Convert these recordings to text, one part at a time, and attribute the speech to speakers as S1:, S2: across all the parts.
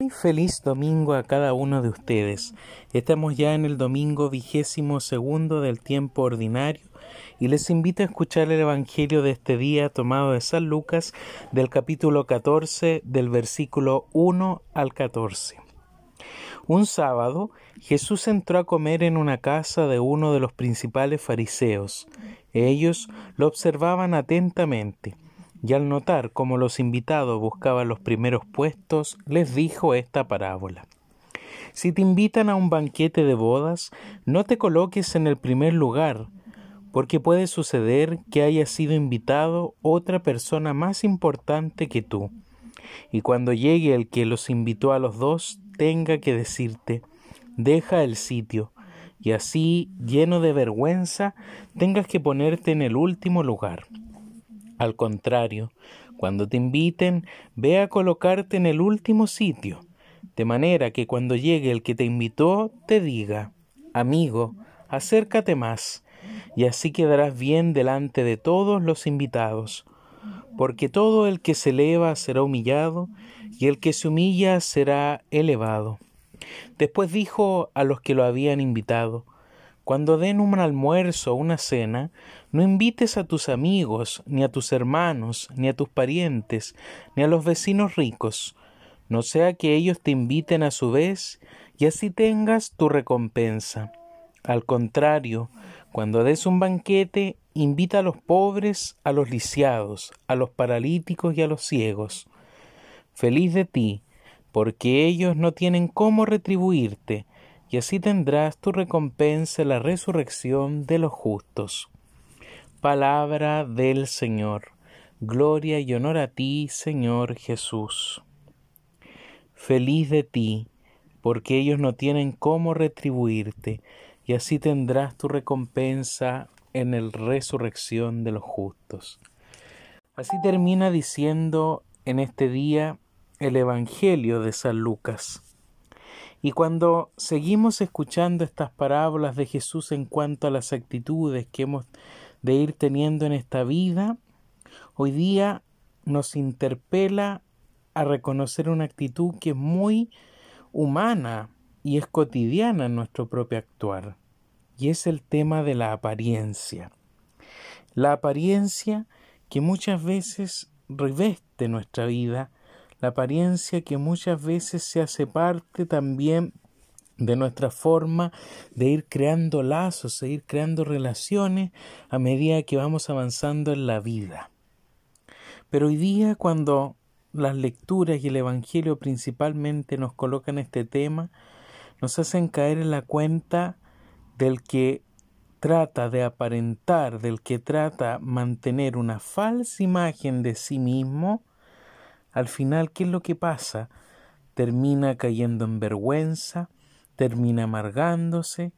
S1: Muy feliz domingo a cada uno de ustedes. Estamos ya en el domingo vigésimo segundo del tiempo ordinario y les invito a escuchar el Evangelio de este día tomado de San Lucas del capítulo 14 del versículo 1 al 14. Un sábado Jesús entró a comer en una casa de uno de los principales fariseos. Ellos lo observaban atentamente y al notar cómo los invitados buscaban los primeros puestos, les dijo esta parábola. Si te invitan a un banquete de bodas, no te coloques en el primer lugar, porque puede suceder que haya sido invitado otra persona más importante que tú, y cuando llegue el que los invitó a los dos, tenga que decirte, deja el sitio, y así, lleno de vergüenza, tengas que ponerte en el último lugar. Al contrario, cuando te inviten, ve a colocarte en el último sitio, de manera que cuando llegue el que te invitó, te diga, amigo, acércate más, y así quedarás bien delante de todos los invitados, porque todo el que se eleva será humillado, y el que se humilla será elevado. Después dijo a los que lo habían invitado, cuando den un almuerzo o una cena, no invites a tus amigos, ni a tus hermanos, ni a tus parientes, ni a los vecinos ricos, no sea que ellos te inviten a su vez y así tengas tu recompensa. Al contrario, cuando des un banquete, invita a los pobres, a los lisiados, a los paralíticos y a los ciegos. Feliz de ti, porque ellos no tienen cómo retribuirte, y así tendrás tu recompensa en la resurrección de los justos. Palabra del Señor. Gloria y honor a ti, Señor Jesús. Feliz de ti, porque ellos no tienen cómo retribuirte, y así tendrás tu recompensa en la resurrección de los justos. Así termina diciendo en este día el Evangelio de San Lucas. Y cuando seguimos escuchando estas parábolas de Jesús en cuanto a las actitudes que hemos de ir teniendo en esta vida, hoy día nos interpela a reconocer una actitud que es muy humana y es cotidiana en nuestro propio actuar, y es el tema de la apariencia. La apariencia que muchas veces reveste nuestra vida, la apariencia que muchas veces se hace parte también de nuestra forma de ir creando lazos, de ir creando relaciones a medida que vamos avanzando en la vida. Pero hoy día cuando las lecturas y el Evangelio principalmente nos colocan este tema, nos hacen caer en la cuenta del que trata de aparentar, del que trata mantener una falsa imagen de sí mismo, al final, ¿qué es lo que pasa? Termina cayendo en vergüenza, termina amargándose,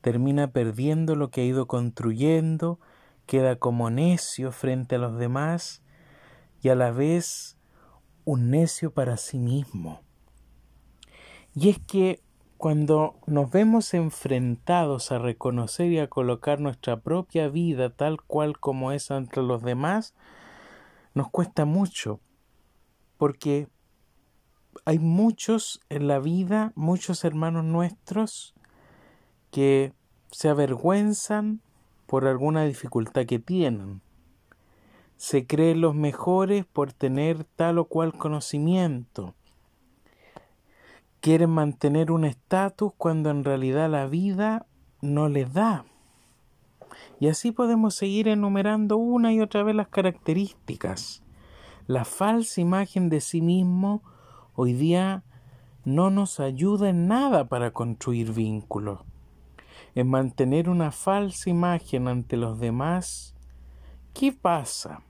S1: termina perdiendo lo que ha ido construyendo, queda como necio frente a los demás y a la vez un necio para sí mismo. Y es que cuando nos vemos enfrentados a reconocer y a colocar nuestra propia vida tal cual como es entre los demás, nos cuesta mucho, porque hay muchos en la vida, muchos hermanos nuestros que se avergüenzan por alguna dificultad que tienen. Se creen los mejores por tener tal o cual conocimiento. Quieren mantener un estatus cuando en realidad la vida no les da. Y así podemos seguir enumerando una y otra vez las características la falsa imagen de sí mismo hoy día no nos ayuda en nada para construir vínculos. En mantener una falsa imagen ante los demás, ¿qué pasa?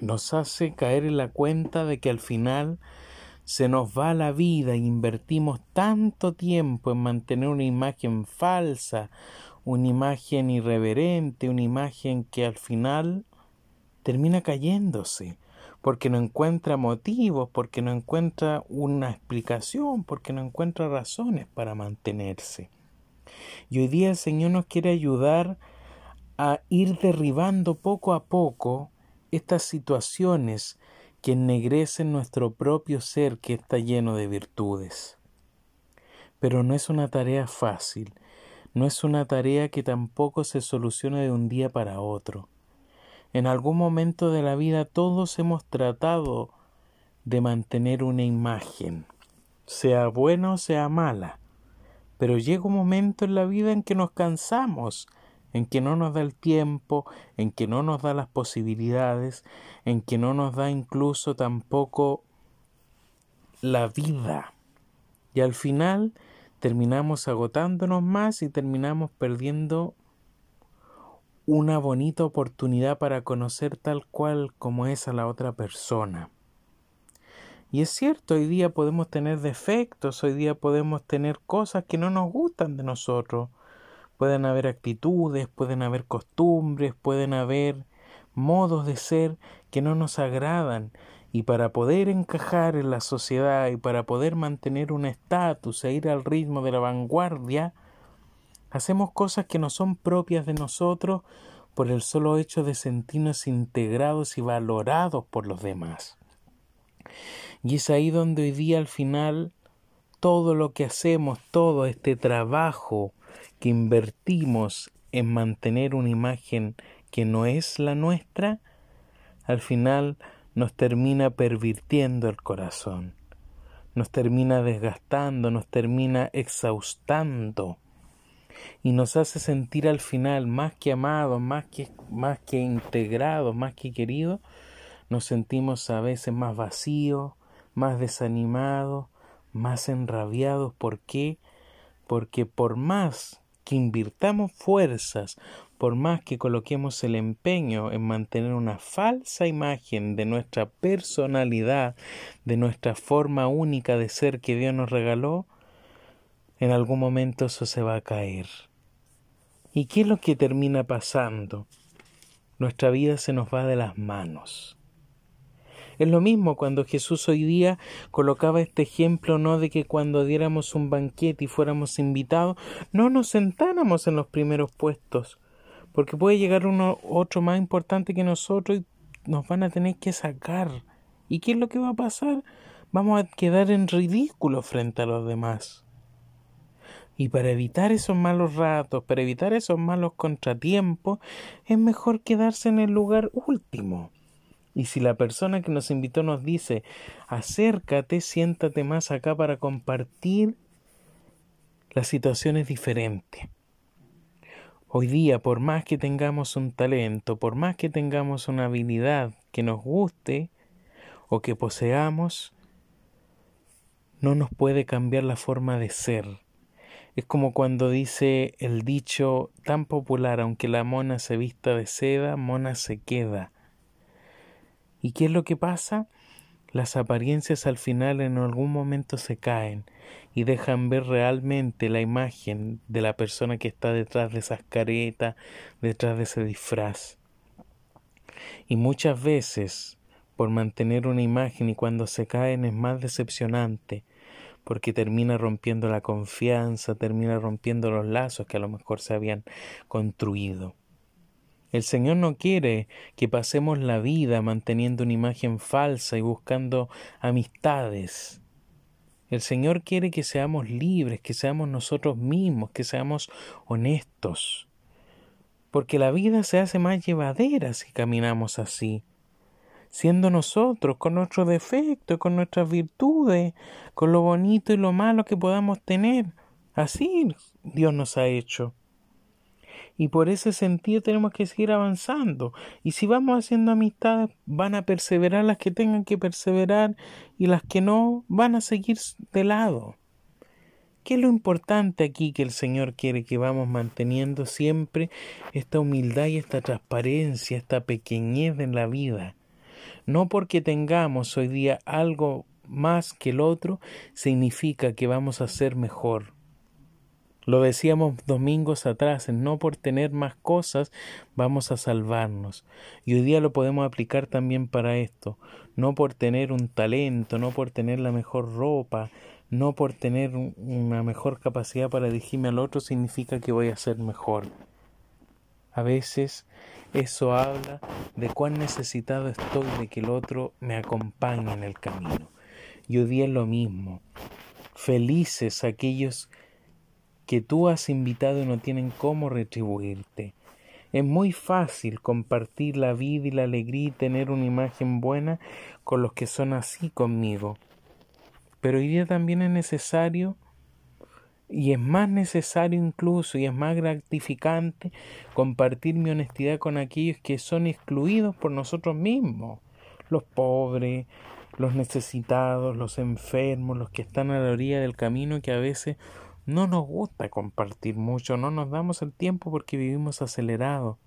S1: Nos hace caer en la cuenta de que al final se nos va la vida e invertimos tanto tiempo en mantener una imagen falsa, una imagen irreverente, una imagen que al final termina cayéndose porque no encuentra motivos, porque no encuentra una explicación, porque no encuentra razones para mantenerse. Y hoy día el Señor nos quiere ayudar a ir derribando poco a poco estas situaciones que ennegrecen nuestro propio ser que está lleno de virtudes. Pero no es una tarea fácil, no es una tarea que tampoco se soluciona de un día para otro. En algún momento de la vida todos hemos tratado de mantener una imagen, sea buena o sea mala, pero llega un momento en la vida en que nos cansamos, en que no nos da el tiempo, en que no nos da las posibilidades, en que no nos da incluso tampoco la vida. Y al final terminamos agotándonos más y terminamos perdiendo una bonita oportunidad para conocer tal cual como es a la otra persona. Y es cierto, hoy día podemos tener defectos, hoy día podemos tener cosas que no nos gustan de nosotros, Pueden haber actitudes, pueden haber costumbres, pueden haber modos de ser que no nos agradan y para poder encajar en la sociedad y para poder mantener un estatus e ir al ritmo de la vanguardia, hacemos cosas que no son propias de nosotros por el solo hecho de sentirnos integrados y valorados por los demás. Y es ahí donde hoy día al final todo lo que hacemos, todo este trabajo que invertimos en mantener una imagen que no es la nuestra, al final nos termina pervirtiendo el corazón, nos termina desgastando, nos termina exhaustando y nos hace sentir al final más que amados, más que, más que integrados, más que queridos, nos sentimos a veces más vacíos, más desanimados, más enrabiados. ¿Por qué? Porque por más que invirtamos fuerzas, por más que coloquemos el empeño en mantener una falsa imagen de nuestra personalidad, de nuestra forma única de ser que Dios nos regaló, en algún momento eso se va a caer. ¿Y qué es lo que termina pasando? Nuestra vida se nos va de las manos. Es lo mismo cuando Jesús hoy día colocaba este ejemplo, no de que cuando diéramos un banquete y fuéramos invitados, no nos sentáramos en los primeros puestos, porque puede llegar uno otro más importante que nosotros y nos van a tener que sacar. ¿Y qué es lo que va a pasar? Vamos a quedar en ridículo frente a los demás. Y para evitar esos malos ratos, para evitar esos malos contratiempos, es mejor quedarse en el lugar último. Y si la persona que nos invitó nos dice, acércate, siéntate más acá para compartir, la situación es diferente. Hoy día, por más que tengamos un talento, por más que tengamos una habilidad que nos guste o que poseamos, no nos puede cambiar la forma de ser. Es como cuando dice el dicho tan popular, aunque la mona se vista de seda, mona se queda. ¿Y qué es lo que pasa? Las apariencias al final en algún momento se caen y dejan ver realmente la imagen de la persona que está detrás de esas caretas, detrás de ese disfraz. Y muchas veces, por mantener una imagen y cuando se caen es más decepcionante, porque termina rompiendo la confianza, termina rompiendo los lazos que a lo mejor se habían construido. El Señor no quiere que pasemos la vida manteniendo una imagen falsa y buscando amistades. El Señor quiere que seamos libres, que seamos nosotros mismos, que seamos honestos. Porque la vida se hace más llevadera si caminamos así, siendo nosotros, con nuestros defectos, con nuestras virtudes, con lo bonito y lo malo que podamos tener. Así Dios nos ha hecho y por ese sentido tenemos que seguir avanzando. Y si vamos haciendo amistades, van a perseverar las que tengan que perseverar y las que no van a seguir de lado. ¿Qué es lo importante aquí que el Señor quiere que vamos manteniendo siempre esta humildad y esta transparencia, esta pequeñez en la vida? No porque tengamos hoy día algo más que el otro, significa que vamos a ser mejor. Lo decíamos domingos atrás, no por tener más cosas vamos a salvarnos. Y hoy día lo podemos aplicar también para esto. No por tener un talento, no por tener la mejor ropa, no por tener una mejor capacidad para dirigirme al otro significa que voy a ser mejor. A veces eso habla de cuán necesitado estoy de que el otro me acompañe en el camino. Y hoy día es lo mismo. Felices aquellos que tú has invitado y no tienen cómo retribuirte. Es muy fácil compartir la vida y la alegría y tener una imagen buena con los que son así conmigo. Pero hoy día también es necesario y es más necesario incluso y es más gratificante compartir mi honestidad con aquellos que son excluidos por nosotros mismos, los pobres, los necesitados, los enfermos, los que están a la orilla del camino que a veces no nos gusta compartir mucho, no nos damos el tiempo porque vivimos acelerados.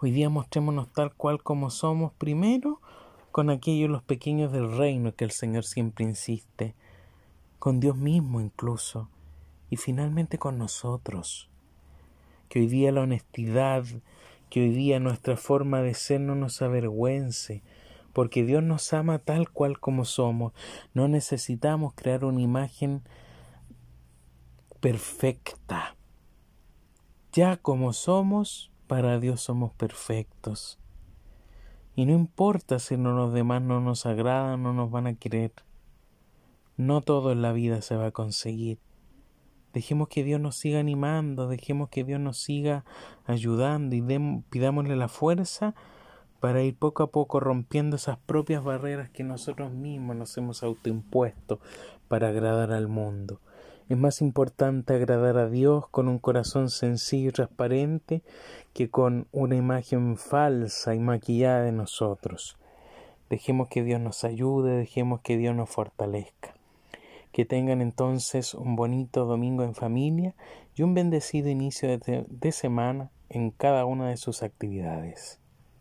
S1: Hoy día mostrémonos tal cual como somos primero con aquellos los pequeños del reino que el Señor siempre insiste, con Dios mismo incluso, y finalmente con nosotros. Que hoy día la honestidad, que hoy día nuestra forma de ser no nos avergüence, porque Dios nos ama tal cual como somos. No necesitamos crear una imagen perfecta. Ya como somos, para Dios somos perfectos. Y no importa si no los demás no nos agradan, no nos van a querer. No todo en la vida se va a conseguir. Dejemos que Dios nos siga animando, dejemos que Dios nos siga ayudando y pidámosle la fuerza para ir poco a poco rompiendo esas propias barreras que nosotros mismos nos hemos autoimpuesto para agradar al mundo. Es más importante agradar a Dios con un corazón sencillo y transparente que con una imagen falsa y maquillada de nosotros. Dejemos que Dios nos ayude, dejemos que Dios nos fortalezca. Que tengan entonces un bonito domingo en familia y un bendecido inicio de, semana en cada una de sus actividades.